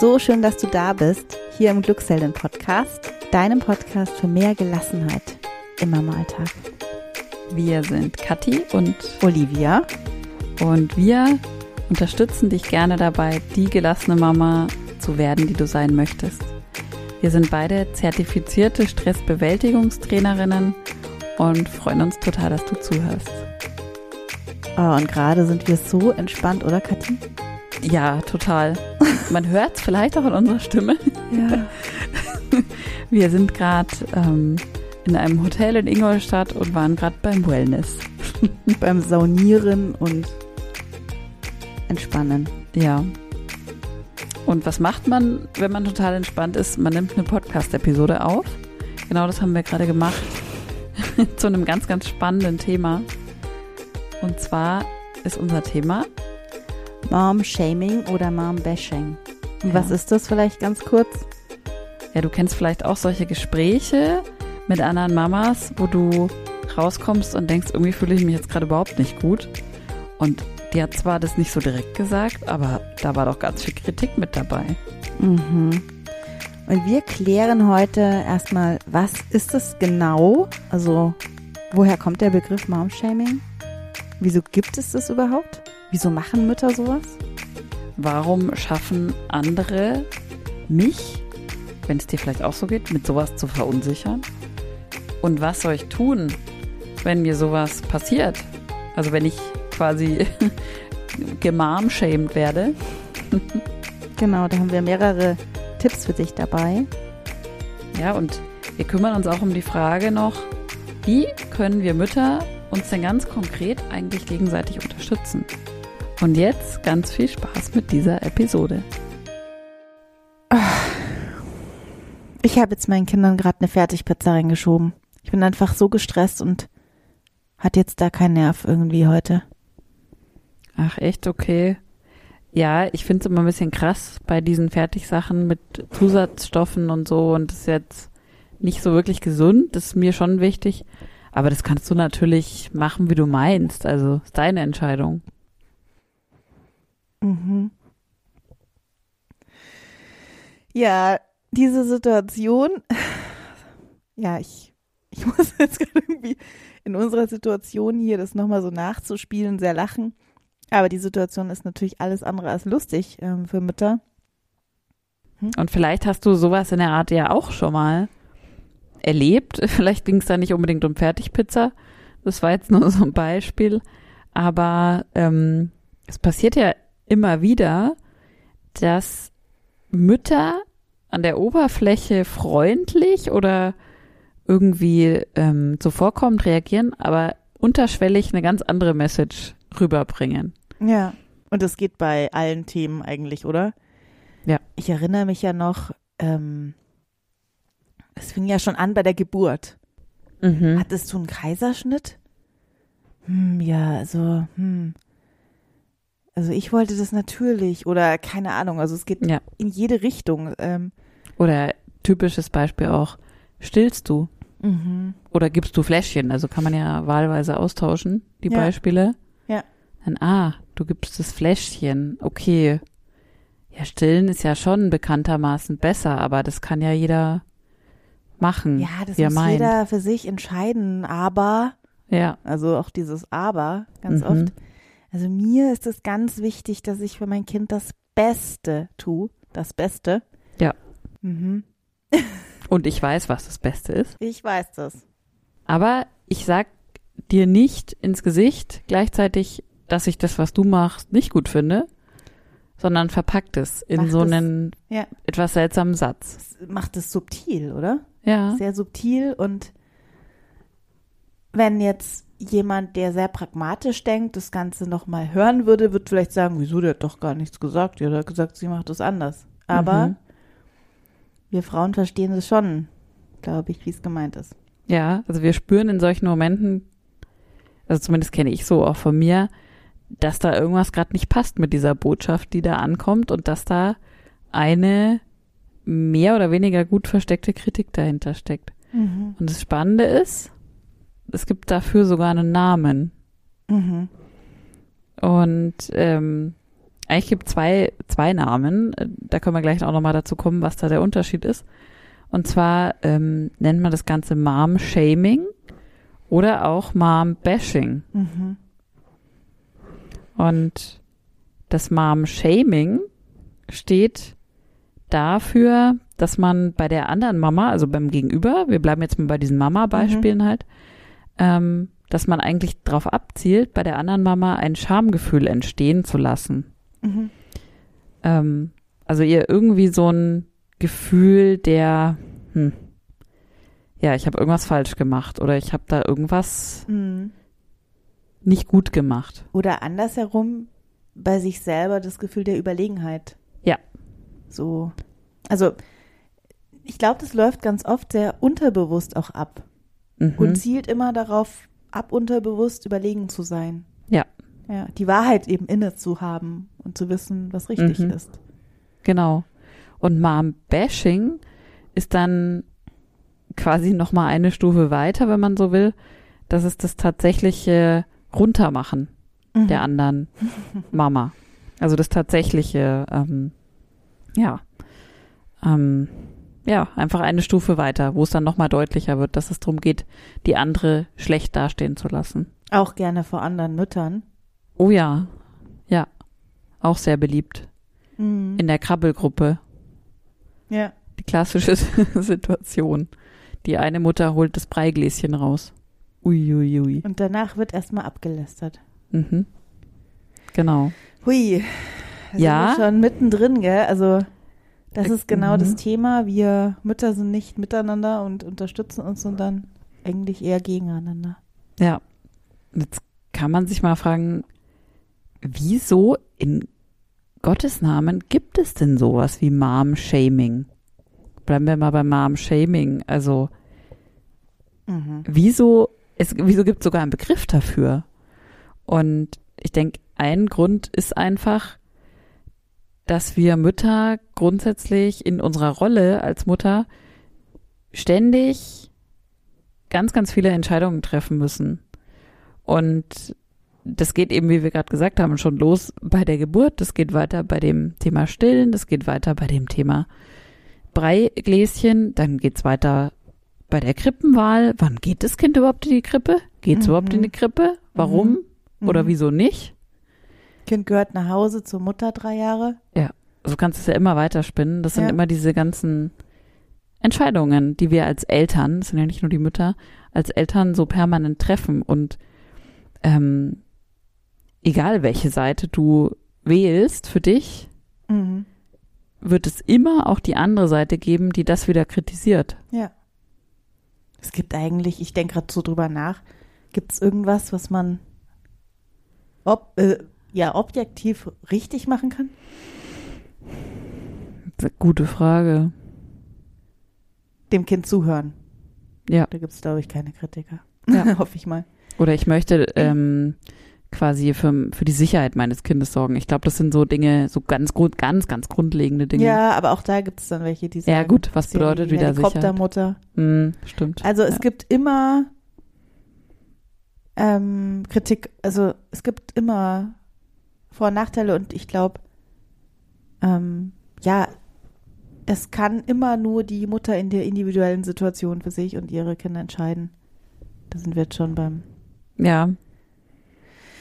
So schön, dass du da bist, hier im Glückshelden Podcast, deinem Podcast für mehr Gelassenheit im Alltag. Wir sind Kathi und Olivia und wir unterstützen dich gerne dabei, die gelassene Mama zu werden, die du sein möchtest. Wir sind beide zertifizierte Stressbewältigungstrainerinnen und freuen uns total, dass du zuhörst. Oh, und gerade sind wir so entspannt, oder Kathi? Ja, total. Man hört es vielleicht auch in unserer Stimme. Ja. Wir sind gerade ähm, in einem Hotel in Ingolstadt und waren gerade beim Wellness. beim Saunieren und Entspannen. Ja. Und was macht man, wenn man total entspannt ist? Man nimmt eine Podcast-Episode auf. Genau das haben wir gerade gemacht. Zu einem ganz, ganz spannenden Thema. Und zwar ist unser Thema Mom-Shaming oder Mom-Bashing. Ja. Was ist das vielleicht ganz kurz? Ja, du kennst vielleicht auch solche Gespräche mit anderen Mamas, wo du rauskommst und denkst, irgendwie fühle ich mich jetzt gerade überhaupt nicht gut. Und die hat zwar das nicht so direkt gesagt, aber da war doch ganz viel Kritik mit dabei. Mhm. Und wir klären heute erstmal, was ist es genau? Also, woher kommt der Begriff Mom-Shaming? Wieso gibt es das überhaupt? Wieso machen Mütter sowas? Warum schaffen andere mich, wenn es dir vielleicht auch so geht, mit sowas zu verunsichern? Und was soll ich tun, wenn mir sowas passiert? Also wenn ich quasi gemarmshamed werde. genau, da haben wir mehrere Tipps für dich dabei. Ja, und wir kümmern uns auch um die Frage noch, wie können wir Mütter uns denn ganz konkret eigentlich gegenseitig unterstützen? Und jetzt ganz viel Spaß mit dieser Episode. Ich habe jetzt meinen Kindern gerade eine Fertigpizza reingeschoben. Ich bin einfach so gestresst und hat jetzt da keinen Nerv irgendwie heute. Ach, echt okay. Ja, ich finde es immer ein bisschen krass bei diesen Fertigsachen mit Zusatzstoffen und so und das ist jetzt nicht so wirklich gesund. Das ist mir schon wichtig. Aber das kannst du natürlich machen, wie du meinst. Also ist deine Entscheidung. Mhm. Ja, diese Situation, ja, ich, ich muss jetzt gerade irgendwie in unserer Situation hier das nochmal so nachzuspielen, sehr lachen. Aber die Situation ist natürlich alles andere als lustig ähm, für Mütter. Hm? Und vielleicht hast du sowas in der Art ja auch schon mal erlebt. Vielleicht ging es da nicht unbedingt um Fertigpizza. Das war jetzt nur so ein Beispiel. Aber ähm, es passiert ja immer wieder, dass Mütter an der Oberfläche freundlich oder irgendwie ähm, zuvorkommend reagieren, aber unterschwellig eine ganz andere Message rüberbringen. Ja, und das geht bei allen Themen eigentlich, oder? Ja. Ich erinnere mich ja noch, ähm, es fing ja schon an bei der Geburt. Mhm. Hattest du einen Kaiserschnitt? Hm, ja, also, hm. Also ich wollte das natürlich oder keine Ahnung, also es geht ja. in jede Richtung. Ähm. Oder typisches Beispiel auch, stillst du? Mhm. Oder gibst du Fläschchen? Also kann man ja wahlweise austauschen, die Ja. Beispiele. Ja. Dann, ah, du gibst das Fläschchen. Okay. Ja, stillen ist ja schon bekanntermaßen besser, aber das kann ja jeder machen, Ja, das muss meint. jeder für sich entscheiden, aber, Ja, also auch dieses Aber ganz Mhm. oft. Also mir ist es ganz wichtig, dass ich für mein Kind das Beste tue. Das Beste. Ja. Mhm. und ich weiß, was das Beste ist. Ich weiß das. Aber ich sag dir nicht ins Gesicht gleichzeitig, dass ich das, was du machst, nicht gut finde, sondern verpackt es in Macht so es- einen ja. etwas seltsamen Satz. Das macht es subtil, oder? Ja. Sehr subtil und wenn jetzt jemand, der sehr pragmatisch denkt, das Ganze nochmal hören würde, wird vielleicht sagen, wieso, der hat doch gar nichts gesagt. Der hat gesagt, sie macht das anders. Aber Mhm. wir Frauen verstehen es schon, glaube ich, wie es gemeint ist. Ja, also wir spüren in solchen Momenten, also zumindest kenne ich so auch von mir, dass da irgendwas gerade nicht passt mit dieser Botschaft, die da ankommt und dass da eine mehr oder weniger gut versteckte Kritik dahinter steckt. Mhm. Und das Spannende ist, es gibt dafür sogar einen Namen. Mhm. Und ähm, eigentlich gibt es zwei, zwei Namen. da können wir gleich auch nochmal dazu kommen, was da der Unterschied ist. Und zwar ähm, nennt man das Ganze Mom-Shaming oder auch Mom-Bashing. Mhm. Und das Mom-Shaming steht dafür, dass man bei der anderen Mama, also beim Gegenüber, wir bleiben jetzt mal bei diesen Mama-Beispielen halt, ähm, dass man eigentlich darauf abzielt, bei der anderen Mama ein Schamgefühl entstehen zu lassen. Mhm. Ähm, also ihr irgendwie so ein Gefühl der, hm, ja, ich habe irgendwas falsch gemacht oder ich habe da irgendwas Mhm. nicht gut gemacht. Oder andersherum bei sich selber das Gefühl der Überlegenheit. Ja. So. Also, ich glaube, das läuft ganz oft sehr unterbewusst auch ab Mhm. und zielt immer darauf ab, unterbewusst überlegen zu sein. Ja. Ja, die Wahrheit eben inne zu haben und zu wissen, was richtig Mhm. ist. Genau. Und Mom-Bashing ist dann quasi noch mal eine Stufe weiter, wenn man so will. Das ist das tatsächliche Runtermachen Mhm. der anderen Mama. Also das tatsächliche, ähm, ja, ähm, ja, einfach eine Stufe weiter, wo es dann noch mal deutlicher wird, dass es darum geht, die andere schlecht dastehen zu lassen. Auch gerne vor anderen Müttern. Oh ja, ja, auch sehr beliebt Mhm. in der Krabbelgruppe. Ja. Die klassische Situation. Die eine Mutter holt das Breigläschen raus. Uiuiui. Ui, ui. Und danach wird erstmal abgelästert. Mhm. Genau. Hui. Da Ja. Sind wir schon mittendrin, gell? Also, das ist genau mhm. das Thema. Wir Mütter sind nicht miteinander und unterstützen uns, sondern eigentlich eher gegeneinander. Ja. Jetzt kann man sich mal fragen, wieso in Gottes Namen gibt es denn sowas wie Mom-Shaming? Bleiben wir mal beim Mom-Shaming. Also, Mhm. wieso, es, wieso gibt es sogar einen Begriff dafür? Und ich denke, ein Grund ist einfach, dass wir Mütter grundsätzlich in unserer Rolle als Mutter ständig ganz, ganz viele Entscheidungen treffen müssen. Und das geht eben, wie wir gerade gesagt haben, schon los bei der Geburt, das geht weiter bei dem Thema Stillen, das geht weiter bei dem Thema Breigläschen, dann geht's weiter bei der Krippenwahl. Wann geht das Kind überhaupt in die Krippe? Geht's Mhm. überhaupt in die Krippe? Warum oder Mhm. wieso nicht? Kind gehört nach Hause zur Mutter drei Jahre. Also du kannst es ja immer weiterspinnen. Das sind Ja. immer diese ganzen Entscheidungen, die wir als Eltern, das sind ja nicht nur die Mütter, als Eltern so permanent treffen. Und ähm, egal welche Seite du wählst für dich, Mhm. wird es immer auch die andere Seite geben, die das wieder kritisiert. Ja. Es gibt eigentlich, ich denke gerade so drüber nach, gibt es irgendwas, was man ob, äh, ja, objektiv richtig machen kann? Gute Frage. Dem Kind zuhören. Ja. Da gibt es, glaube ich, keine Kritiker. Ja. Hoffe ich mal. Oder ich möchte ähm, quasi für, für die Sicherheit meines Kindes sorgen. Ich glaube, das sind so Dinge, so ganz, grund, ganz, ganz grundlegende Dinge. Ja, aber auch da gibt es dann welche, die sagen, Ja, gut, was bedeutet wieder Sicherheit? Helikoptermutter. Hm, stimmt. Also es ja. gibt immer ähm, Kritik, also es gibt immer Vor- und Nachteile und ich glaube, ähm, ja, es kann immer nur die Mutter in der individuellen Situation für sich und ihre Kinder entscheiden. Da sind wir jetzt schon beim. Ja.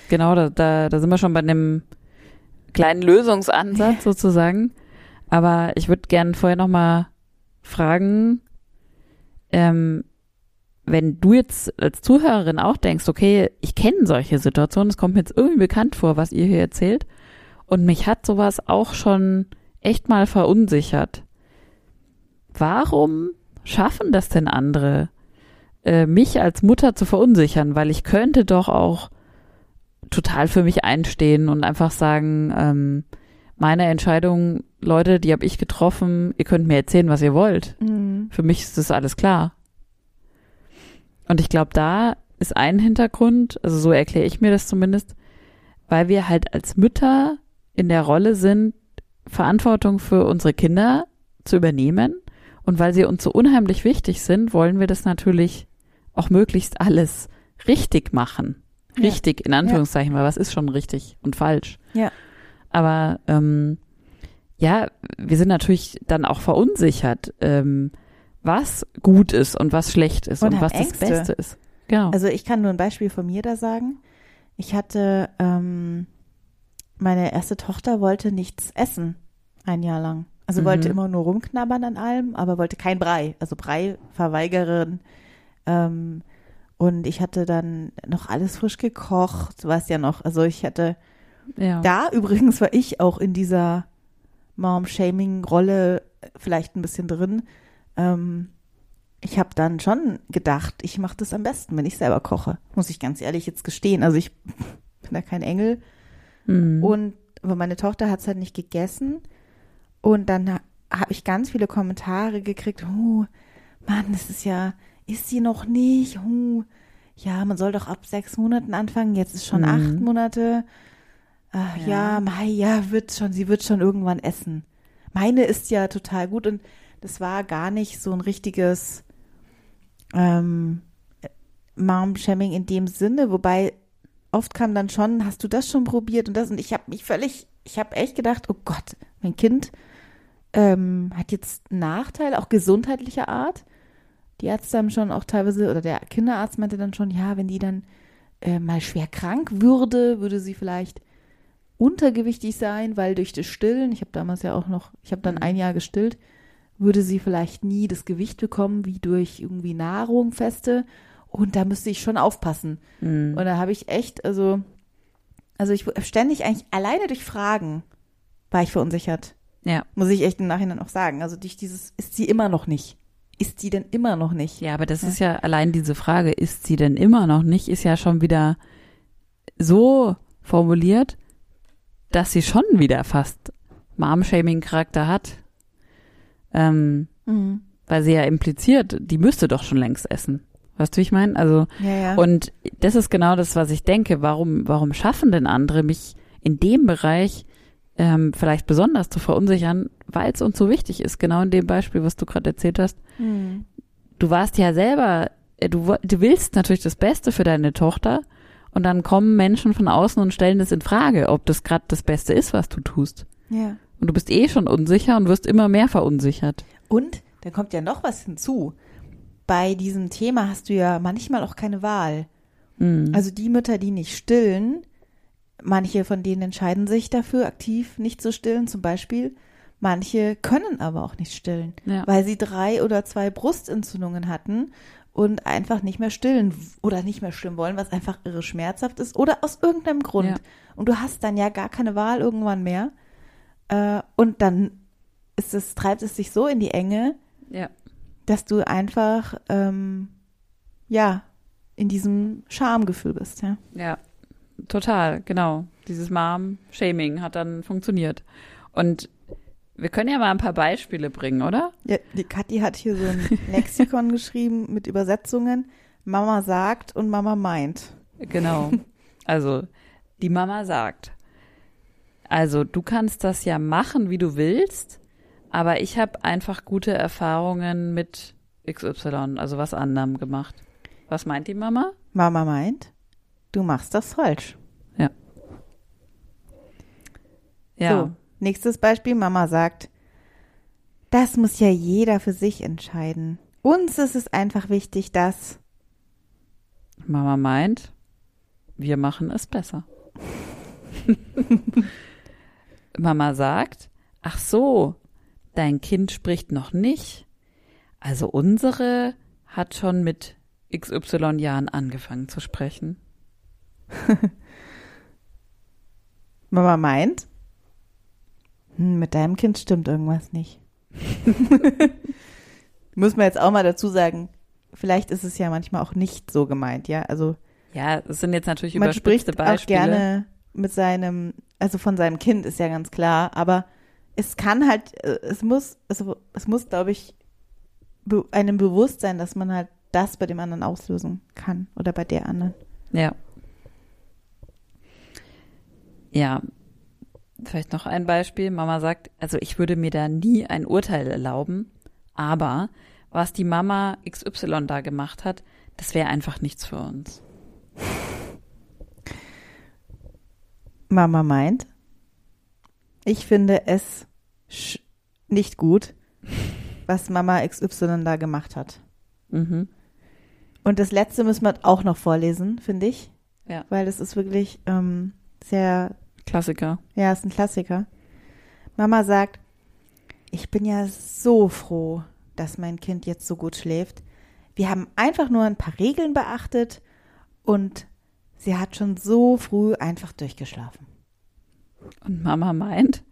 Genau, da, da, da sind wir schon bei einem kleinen Lösungsansatz sozusagen. Aber ich würde gerne vorher nochmal fragen, ähm, wenn du jetzt als Zuhörerin auch denkst, okay, ich kenne solche Situationen, es kommt mir jetzt irgendwie bekannt vor, was ihr hier erzählt, und mich hat sowas auch schon echt mal verunsichert. Warum schaffen das denn andere, äh, mich als Mutter zu verunsichern? Weil ich könnte doch auch total für mich einstehen und einfach sagen, ähm, meine Entscheidung, Leute, die habe ich getroffen, ihr könnt mir erzählen, was ihr wollt. Für mich ist das alles klar. Und ich glaube, da ist ein Hintergrund, also so erkläre ich mir das zumindest, weil wir halt als Mütter in der Rolle sind, Verantwortung für unsere Kinder zu übernehmen. Und weil sie uns so unheimlich wichtig sind, wollen wir das natürlich auch möglichst alles richtig machen. Ja. Richtig, in Anführungszeichen, weil was ist schon richtig und falsch? Ja. Aber ähm, ja, wir sind natürlich dann auch verunsichert, ähm, was gut ist und was schlecht ist Und und, was Ängste. das Beste ist. Genau. Also ich kann nur ein Beispiel von mir da sagen. Ich hatte, ähm, meine erste Tochter wollte nichts essen, ein Jahr lang. Also Mhm. wollte immer nur rumknabbern an allem, aber wollte kein Brei. Also Brei verweigerin. Ähm, und ich hatte dann noch alles frisch gekocht, weißt ja noch. Also ich hatte, ja. da übrigens war ich auch in dieser Mom-Shaming-Rolle vielleicht ein bisschen drin. Ähm, ich habe dann schon gedacht, ich mache das am besten, wenn ich selber koche. Muss ich ganz ehrlich jetzt gestehen. Also ich bin da kein Engel. Mhm. Und aber meine Tochter hat es halt nicht gegessen. Und dann ha habe ich ganz viele Kommentare gekriegt. Oh, Mann, das ist ja, ist sie noch nicht? Oh, ja, man soll doch ab sechs Monaten anfangen. Jetzt ist schon Mhm. acht Monate. Ach, ja, Ja. Mai, ja, wird schon, sie wird schon irgendwann essen. Meine ist ja total gut und das war gar nicht so ein richtiges ähm, Mom-Shaming in dem Sinne, wobei oft kam dann schon, hast du das schon probiert und das und ich habe mich völlig, ich habe echt gedacht, oh Gott, mein Kind ähm, hat jetzt einen Nachteil, auch gesundheitlicher Art. Die Ärzte haben schon auch teilweise, oder der Kinderarzt meinte dann schon, ja, wenn die dann äh, mal schwer krank würde, würde sie vielleicht untergewichtig sein, weil durch das Stillen, ich habe damals ja auch noch, ich habe dann Mhm. ein Jahr gestillt, würde sie vielleicht nie das Gewicht bekommen wie durch irgendwie Nahrung feste. Und da müsste ich schon aufpassen. Mhm. Und da habe ich echt, also, also ich ständig eigentlich alleine durch Fragen war ich verunsichert. Ja. Muss ich echt im Nachhinein auch sagen. Also durch dieses, ist sie immer noch nicht? Ist sie denn immer noch nicht? Ja, aber das ist ja allein diese Frage, ist sie denn immer noch nicht, ist ja schon wieder so formuliert, dass sie schon wieder fast Mom-Shaming-Charakter hat. Ähm, Mhm. weil sie ja impliziert, die müsste doch schon längst essen. Weißt du, wie ich meine? Also, Ja, ja. und das ist genau das, was ich denke. Warum, warum schaffen denn andere, mich in dem Bereich ähm, vielleicht besonders zu verunsichern, weil es uns so wichtig ist? Genau in dem Beispiel, was du gerade erzählt hast. Mhm. du warst ja selber, äh, du, du willst natürlich das Beste für deine Tochter und dann kommen Menschen von außen und stellen das in Frage, ob das gerade das Beste ist, was du tust. ja. Und du bist eh schon unsicher und wirst immer mehr verunsichert. Und da kommt ja noch was hinzu. Bei diesem Thema hast du ja manchmal auch keine Wahl. Mhm. Also die Mütter, die nicht stillen, manche von denen entscheiden sich dafür, aktiv nicht zu stillen, zum Beispiel. Manche können aber auch nicht stillen, Ja. weil sie drei oder zwei Brustentzündungen hatten und einfach nicht mehr stillen oder nicht mehr stillen wollen, was einfach irre schmerzhaft ist oder aus irgendeinem Grund. Ja. Und du hast dann ja gar keine Wahl irgendwann mehr. Äh, und dann ist es, treibt es sich so in die Enge, ja. dass du einfach, ähm, ja, in diesem Schamgefühl bist, ja. Ja, total, genau. Dieses Mom-Shaming hat dann funktioniert. Und wir können ja mal ein paar Beispiele bringen, oder? ja die Kathi hat hier so ein Lexikon geschrieben mit Übersetzungen. Mama sagt und Mama meint. Genau. Also, die Mama sagt, also du kannst das ja machen, wie du willst, aber ich habe einfach gute Erfahrungen mit XY, also was anderem gemacht. Was meint die Mama? Mama meint, du machst das falsch. Ja. So, nächstes Beispiel. Mama sagt, das muss ja jeder für sich entscheiden. Uns ist es einfach wichtig, dass Mama meint, wir machen es besser. Mama sagt, ach so, dein Kind spricht noch nicht. Also unsere hat schon mit XY Jahren angefangen zu sprechen. Mama meint, hm, mit deinem Kind stimmt irgendwas nicht. Muss man jetzt auch mal dazu sagen, vielleicht ist es ja manchmal auch nicht so gemeint, ja. Also Ja, das sind jetzt natürlich man spricht auch Beispiele. gerne mit seinem, also von seinem Kind ist ja ganz klar, aber es kann halt, äh, es muss, also es muss, glaube ich, be einem bewusst sein, dass man halt das bei dem anderen auslösen kann oder bei der anderen. Ja. Ja. Vielleicht noch ein Beispiel. Mama sagt, also ich würde mir da nie ein Urteil erlauben, aber was die Mama XY da gemacht hat, das wäre einfach nichts für uns. Mama meint, ich finde es sch- nicht gut, was Mama XY da gemacht hat. Mhm. Und das letzte müssen wir auch noch vorlesen, finde ich. Ja. Weil das ist wirklich ähm, sehr, Klassiker. ja, ist ein Klassiker. Mama sagt, ich bin ja so froh, dass mein Kind jetzt so gut schläft. Wir haben einfach nur ein paar Regeln beachtet und sie hat schon so früh einfach durchgeschlafen. Und Mama meint,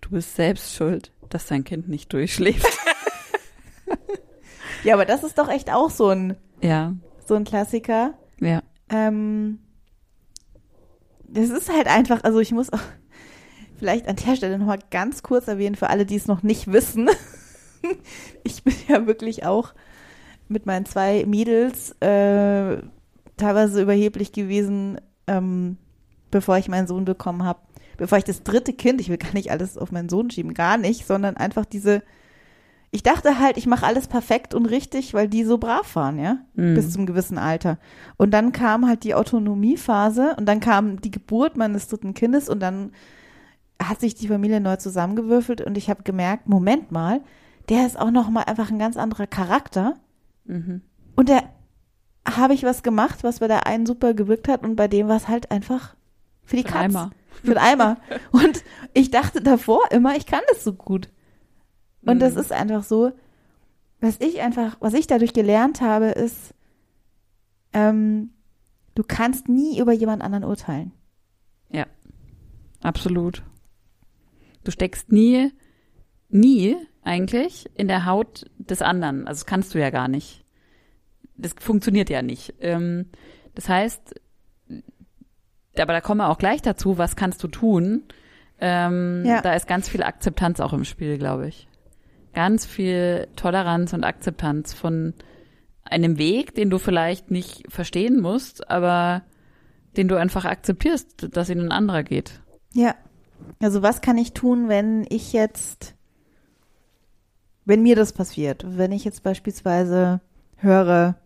du bist selbst schuld, dass dein Kind nicht durchschläft. Ja, aber das ist doch echt auch so ein, ja, so ein Klassiker. ja. Ähm, das ist halt einfach, also ich muss auch vielleicht an der Stelle nochmal ganz kurz erwähnen, für alle, die es noch nicht wissen. ich bin ja wirklich auch mit meinen zwei Mädels äh, teilweise überheblich gewesen, ähm, bevor ich meinen Sohn bekommen habe. Bevor ich das dritte Kind, ich will gar nicht alles auf meinen Sohn schieben, gar nicht, sondern einfach diese, ich dachte halt, ich mache alles perfekt und richtig, weil die so brav waren, ja, Mhm. bis zum gewissen Alter. Und dann kam halt die Autonomiephase und dann kam die Geburt meines dritten Kindes und dann hat sich die Familie neu zusammengewürfelt und ich habe gemerkt, Moment mal, der ist auch noch mal einfach ein ganz anderer Charakter Mhm. und der habe ich was gemacht, was bei der einen super gewirkt hat und bei dem war es halt einfach für die Für Katz. Eimer. Für den Eimer. Und ich dachte davor immer, ich kann das so gut. Und das Mhm. ist einfach so, was ich einfach, was ich dadurch gelernt habe, ist, ähm, du kannst nie über jemand anderen urteilen. Absolut. Du steckst nie, nie eigentlich in der Haut des anderen. Also das kannst du ja gar nicht. Das funktioniert ja nicht. Ähm, das heißt, aber da kommen wir auch gleich dazu, was kannst du tun? Ähm, Ja. Da ist ganz viel Akzeptanz auch im Spiel, glaube ich. Ganz viel Toleranz und Akzeptanz von einem Weg, den du vielleicht nicht verstehen musst, aber den du einfach akzeptierst, dass ihn ein anderer geht. Ja. Also was kann ich tun, wenn ich jetzt, wenn mir das passiert, wenn ich jetzt beispielsweise höre,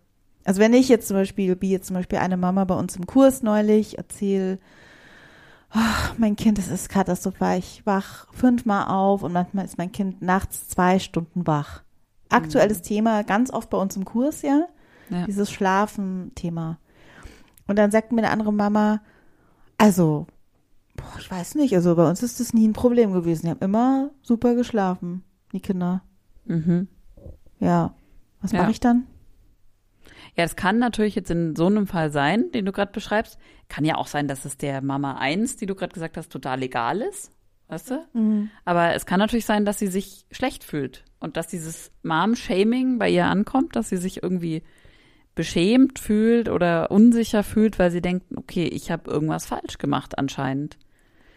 also wenn ich jetzt zum Beispiel, wie jetzt zum Beispiel eine Mama bei uns im Kurs neulich erzähle, ach, mein Kind, es ist katastrophal, ich wach fünfmal auf und manchmal ist mein Kind nachts zwei Stunden wach. Aktuelles Thema, ganz oft bei uns im Kurs, ja, Ja. dieses Schlafen-Thema. Und dann sagt mir eine andere Mama, also, boah, ich weiß nicht, also bei uns ist das nie ein Problem gewesen. Die haben immer super geschlafen, die Kinder. Mhm. Ja. Was Ja. mache ich dann? Ja, es kann natürlich jetzt in so einem Fall sein, den du gerade beschreibst. Kann ja auch sein, dass es der Mama 1, die du gerade gesagt hast, total legal ist. Weißt du? Mhm. Aber es kann natürlich sein, dass sie sich schlecht fühlt und dass dieses Mom-Shaming bei ihr ankommt, dass sie sich irgendwie beschämt fühlt oder unsicher fühlt, weil sie denkt, okay, ich habe irgendwas falsch gemacht anscheinend.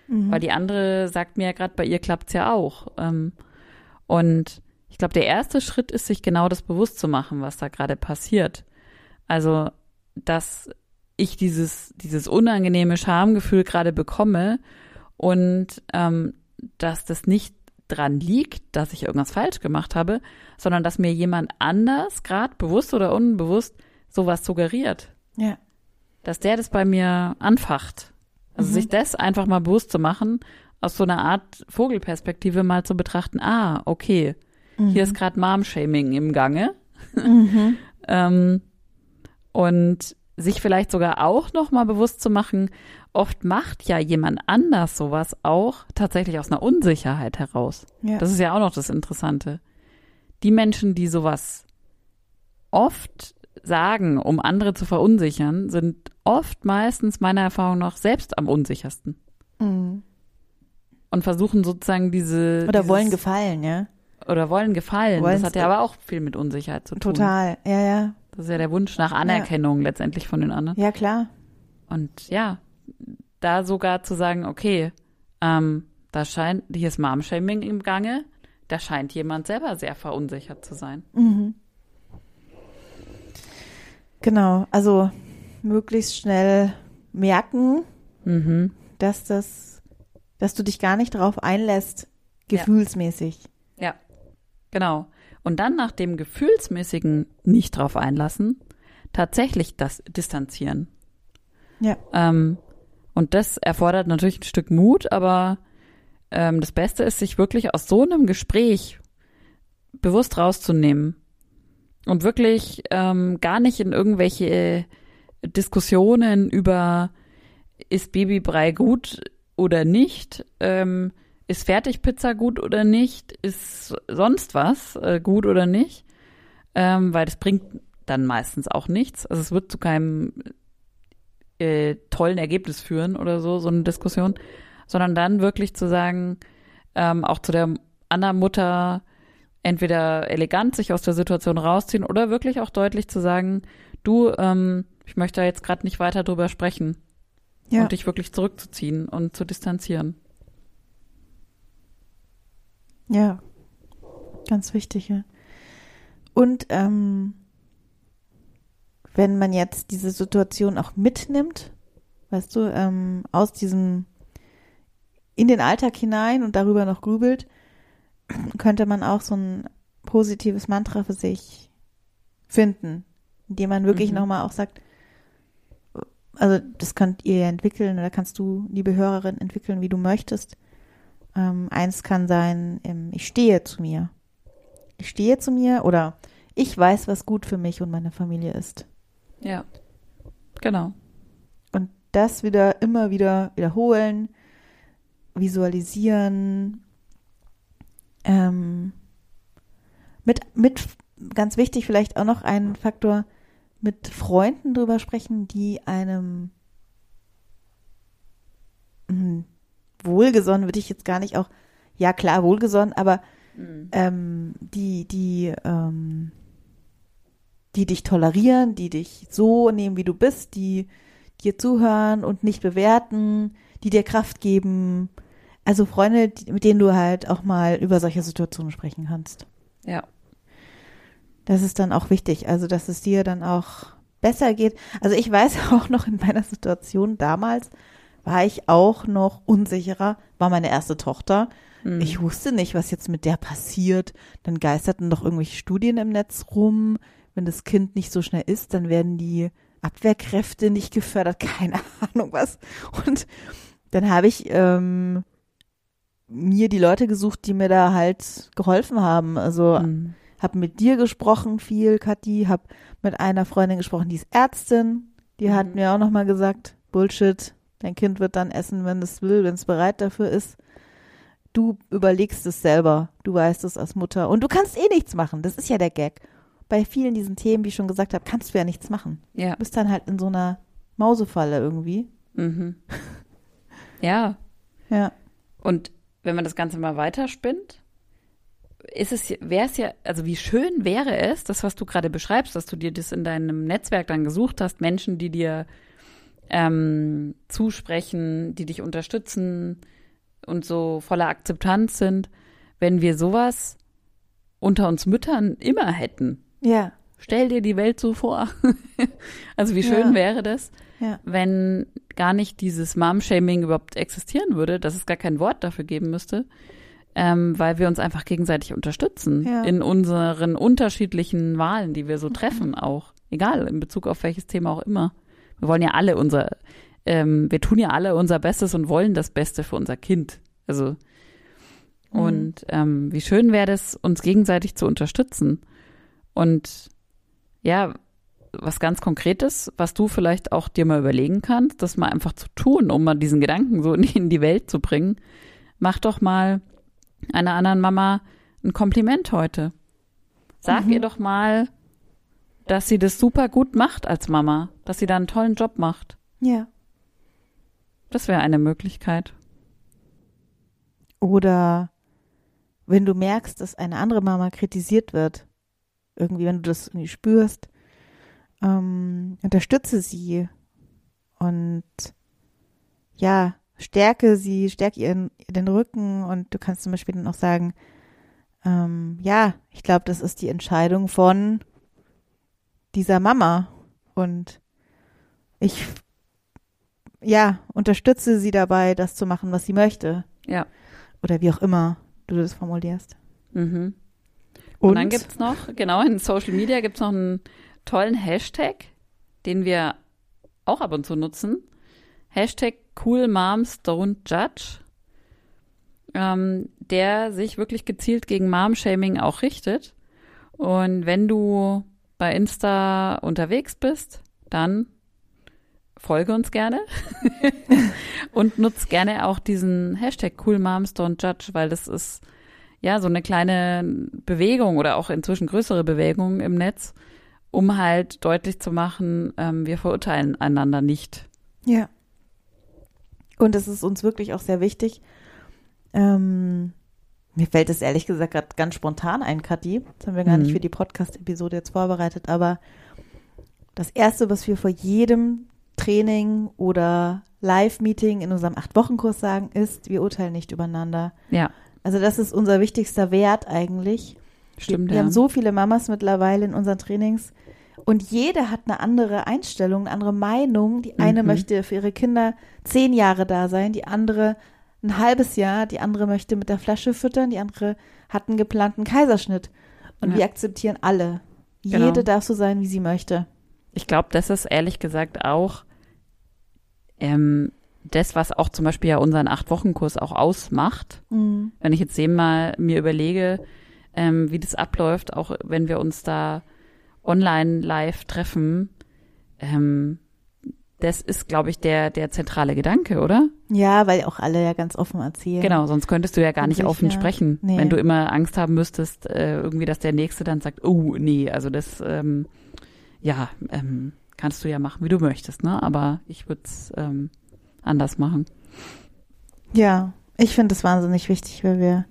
Mhm. Weil die andere sagt mir ja gerade, bei ihr klappt's ja auch. Ähm, und ich glaube, der erste Schritt ist, sich genau das bewusst zu machen, was da gerade passiert. Also, dass ich dieses, dieses unangenehme Schamgefühl gerade bekomme und ähm, dass das nicht dran liegt, dass ich irgendwas falsch gemacht habe, sondern dass mir jemand anders, gerade bewusst oder unbewusst, sowas suggeriert Ja. dass der das bei mir anfacht. Also Mhm. sich das einfach mal bewusst zu machen, aus so einer Art Vogelperspektive mal zu betrachten, ah, okay, hier ist gerade Mom-Shaming im Gange. Mhm. Ähm, und sich vielleicht sogar auch noch mal bewusst zu machen, oft macht ja jemand anders sowas auch tatsächlich aus einer Unsicherheit heraus. Ja. Das ist ja auch noch das Interessante. Die Menschen, die sowas oft sagen, um andere zu verunsichern, sind oft meistens meiner Erfahrung nach selbst am unsichersten Mhm. und versuchen sozusagen diese Oder dieses, wollen gefallen, ja. oder wollen gefallen. Wollen's- das hat ja aber auch viel mit Unsicherheit zu tun. Total. Ja, ja. Das ist ja der Wunsch nach Anerkennung letztendlich von den anderen. Ja, klar. Und ja, da sogar zu sagen, okay, ähm, da scheint, hier ist Mom-Shaming im Gange, da scheint jemand selber sehr verunsichert zu sein. Mhm. Genau. Also möglichst schnell merken, Mhm. dass das, dass du dich gar nicht darauf einlässt, Ja. gefühlsmäßig. Ja, genau. Und dann nach dem gefühlsmäßigen nicht drauf einlassen, tatsächlich das distanzieren. Ja. Ähm, und das erfordert natürlich ein Stück Mut, aber ähm, das Beste ist, sich wirklich aus so einem Gespräch bewusst rauszunehmen und wirklich ähm, gar nicht in irgendwelche Diskussionen über ist Babybrei gut oder nicht, ähm, ist Fertigpizza gut oder nicht, ist sonst was äh, gut oder nicht, ähm, weil das bringt dann meistens auch nichts. Also es wird zu keinem äh, tollen Ergebnis führen oder so, so eine Diskussion, sondern dann wirklich zu sagen, ähm, auch zu der anderen Mutter, entweder elegant sich aus der Situation rausziehen oder wirklich auch deutlich zu sagen, du, ähm, ich möchte da jetzt gerade nicht weiter drüber sprechen. Ja. Und dich wirklich zurückzuziehen und zu distanzieren. Ja, ganz wichtig. Ja. Und ähm, wenn man jetzt diese Situation auch mitnimmt, weißt du, ähm, aus diesem in den Alltag hinein und darüber noch grübelt, könnte man auch so ein positives Mantra für sich finden, indem man wirklich mhm. nochmal auch sagt, also das könnt ihr entwickeln oder kannst du, liebe Hörerin, entwickeln, wie du möchtest. Ähm, eins kann sein, ähm, ich stehe zu mir. Ich stehe zu mir oder ich weiß, was gut für mich und meine Familie ist. Ja, genau. Und das wieder immer wieder wiederholen, visualisieren, ähm, mit, mit, ganz wichtig vielleicht auch noch ein Faktor, mit Freunden drüber sprechen, die einem mh, wohlgesonnen, würde ich jetzt gar nicht auch, ja klar, wohlgesonnen, aber mhm. ähm, die, die, ähm, die dich tolerieren, die dich so nehmen, wie du bist, die dir zuhören und nicht bewerten, die dir Kraft geben, also Freunde, mit denen du halt auch mal über solche Situationen sprechen kannst. Ja. Das ist dann auch wichtig, also dass es dir dann auch besser geht. Also ich weiß auch noch in meiner Situation damals war ich auch noch unsicherer, war meine erste Tochter. Mhm. Ich wusste nicht, was jetzt mit der passiert. Dann geisterten noch irgendwelche Studien im Netz rum. Wenn das Kind nicht so schnell ist, dann werden die Abwehrkräfte nicht gefördert. Keine Ahnung was. Und dann habe ich ähm, mir die Leute gesucht, die mir da halt geholfen haben. Also mhm. habe mit dir gesprochen viel, Kathi, habe mit einer Freundin gesprochen, die ist Ärztin. Die mhm. hat mir auch nochmal gesagt, Bullshit, dein Kind wird dann essen, wenn es will, wenn es bereit dafür ist. Du überlegst es selber, du weißt es als Mutter und du kannst eh nichts machen. Das ist ja der Gag. Bei vielen diesen Themen, wie ich schon gesagt habe, kannst du ja nichts machen. Ja. Du bist dann halt in so einer Mausefalle irgendwie. Mhm. Ja. Ja. Und wenn man das Ganze mal weiterspinnt, ist es, wäre es ja, also wie schön wäre es, das, was du gerade beschreibst, dass du dir das in deinem Netzwerk dann gesucht hast, Menschen, die dir ähm, zusprechen, die dich unterstützen und so voller Akzeptanz sind, wenn wir sowas unter uns Müttern immer hätten. Ja. Stell dir die Welt so vor. also wie schön ja. wäre das, ja. wenn gar nicht dieses Mom-Shaming überhaupt existieren würde, dass es gar kein Wort dafür geben müsste, ähm, weil wir uns einfach gegenseitig unterstützen ja. in unseren unterschiedlichen Wahlen, die wir so treffen, auch. Egal, in Bezug auf welches Thema auch immer. Wir wollen ja alle unser, ähm, wir tun ja alle unser Bestes und wollen das Beste für unser Kind. Also, mhm. und ähm, wie schön wäre es, uns gegenseitig zu unterstützen. Und ja, was ganz Konkretes, was du vielleicht auch dir mal überlegen kannst, das mal einfach zu tun, um mal diesen Gedanken so in die Welt zu bringen. Mach doch mal einer anderen Mama ein Kompliment heute. Sag mhm. ihr doch mal, dass sie das super gut macht als Mama, dass sie da einen tollen Job macht. Ja. Das wäre eine Möglichkeit. Oder wenn du merkst, dass eine andere Mama kritisiert wird, irgendwie, wenn du das irgendwie spürst, ähm, unterstütze sie und ja, stärke sie, stärke ihren den Rücken und du kannst zum Beispiel dann auch sagen, ähm, ja, ich glaube, das ist die Entscheidung von dieser Mama und ich ja unterstütze sie dabei, das zu machen, was sie möchte. Ja. Oder wie auch immer du das formulierst. Mhm. Und, und dann gibt's noch, genau, in Social Media gibt's noch einen tollen Hashtag, den wir auch ab und zu nutzen. Hashtag Cool Moms Don't Judge. ähm, der sich wirklich gezielt gegen Mom-Shaming auch richtet. Und wenn du bei Insta unterwegs bist, dann folge uns gerne und nutz gerne auch diesen Hashtag CoolMomsDon'tJudge, weil das ist ja so eine kleine Bewegung oder auch inzwischen größere Bewegung im Netz, um halt deutlich zu machen, ähm, wir verurteilen einander nicht. Ja. Und es ist uns wirklich auch sehr wichtig. Ähm, mir fällt es ehrlich gesagt gerade ganz spontan ein, Kathi. Das haben wir gar Mhm. nicht für die Podcast-Episode jetzt vorbereitet, aber das Erste, was wir vor jedem Training oder Live-Meeting in unserem Acht-Wochen-Kurs sagen, ist, wir urteilen nicht übereinander. Ja, Also das ist unser wichtigster Wert eigentlich. stimmt. Wir, wir ja. haben so viele Mamas mittlerweile in unseren Trainings und jede hat eine andere Einstellung, eine andere Meinung. Die eine Mhm. möchte für ihre Kinder zehn Jahre da sein, die andere ein halbes Jahr, die andere möchte mit der Flasche füttern, die andere hat einen geplanten Kaiserschnitt. Und Ja. wir akzeptieren alle. Genau. Jede darf so sein, wie sie möchte. Ich glaube, das ist ehrlich gesagt auch ähm, das, was auch zum Beispiel ja unseren Acht-Wochen-Kurs auch ausmacht. Mhm. Wenn ich jetzt eben mal mir überlege, ähm, wie das abläuft, auch wenn wir uns da online live treffen, ähm, das ist, glaube ich, der, der zentrale Gedanke, oder? Ja, weil auch alle ja ganz offen erzählen. Genau, sonst könntest du ja gar nicht offen sprechen, Nee. wenn du immer Angst haben müsstest, äh, irgendwie, dass der Nächste dann sagt, oh, nee, also das, ähm, ja, ähm, kannst du ja machen, wie du möchtest, ne? Aber ich würde es ähm, anders machen. Ja, ich finde es wahnsinnig wichtig, weil wir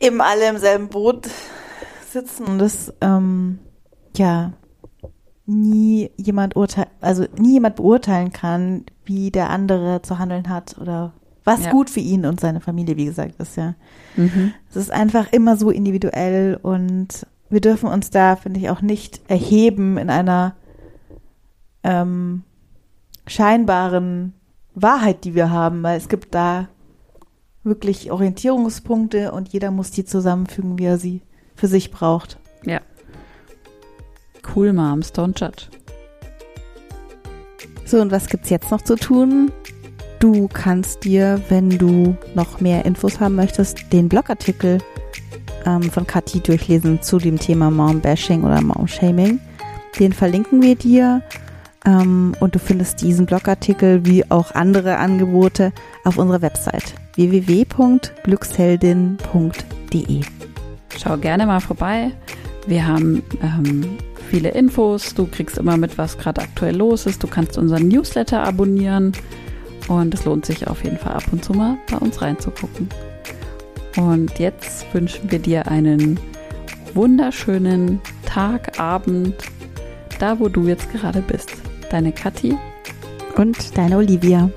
eben alle im selben Boot sitzen und es ähm, ja nie jemand urteil also nie jemand beurteilen kann, wie der andere zu handeln hat oder was Ja. gut für ihn und seine Familie, wie gesagt, ist ja. Mhm. Es ist einfach immer so individuell und wir dürfen uns da, finde ich, auch nicht erheben in einer ähm, scheinbaren Wahrheit, die wir haben, weil es gibt da wirklich Orientierungspunkte und jeder muss die zusammenfügen, wie er sie für sich braucht. Ja. Cool Moms, don't judge. So, und was gibt's jetzt noch zu tun? Du kannst dir, wenn du noch mehr Infos haben möchtest, den Blogartikel ähm, von Kathi durchlesen zu dem Thema Mom-Bashing oder Mom-Shaming. Den verlinken wir dir ähm, und du findest diesen Blogartikel wie auch andere Angebote auf unserer Website www.glücksheldin.de. Schau gerne mal vorbei. Wir haben ähm, viele Infos. Du kriegst immer mit, was gerade aktuell los ist. Du kannst unseren Newsletter abonnieren. Und es lohnt sich auf jeden Fall ab und zu mal bei uns reinzugucken. Und jetzt wünschen wir dir einen wunderschönen Tag, Abend, da wo du jetzt gerade bist. Deine Kathi. Und deine Olivia.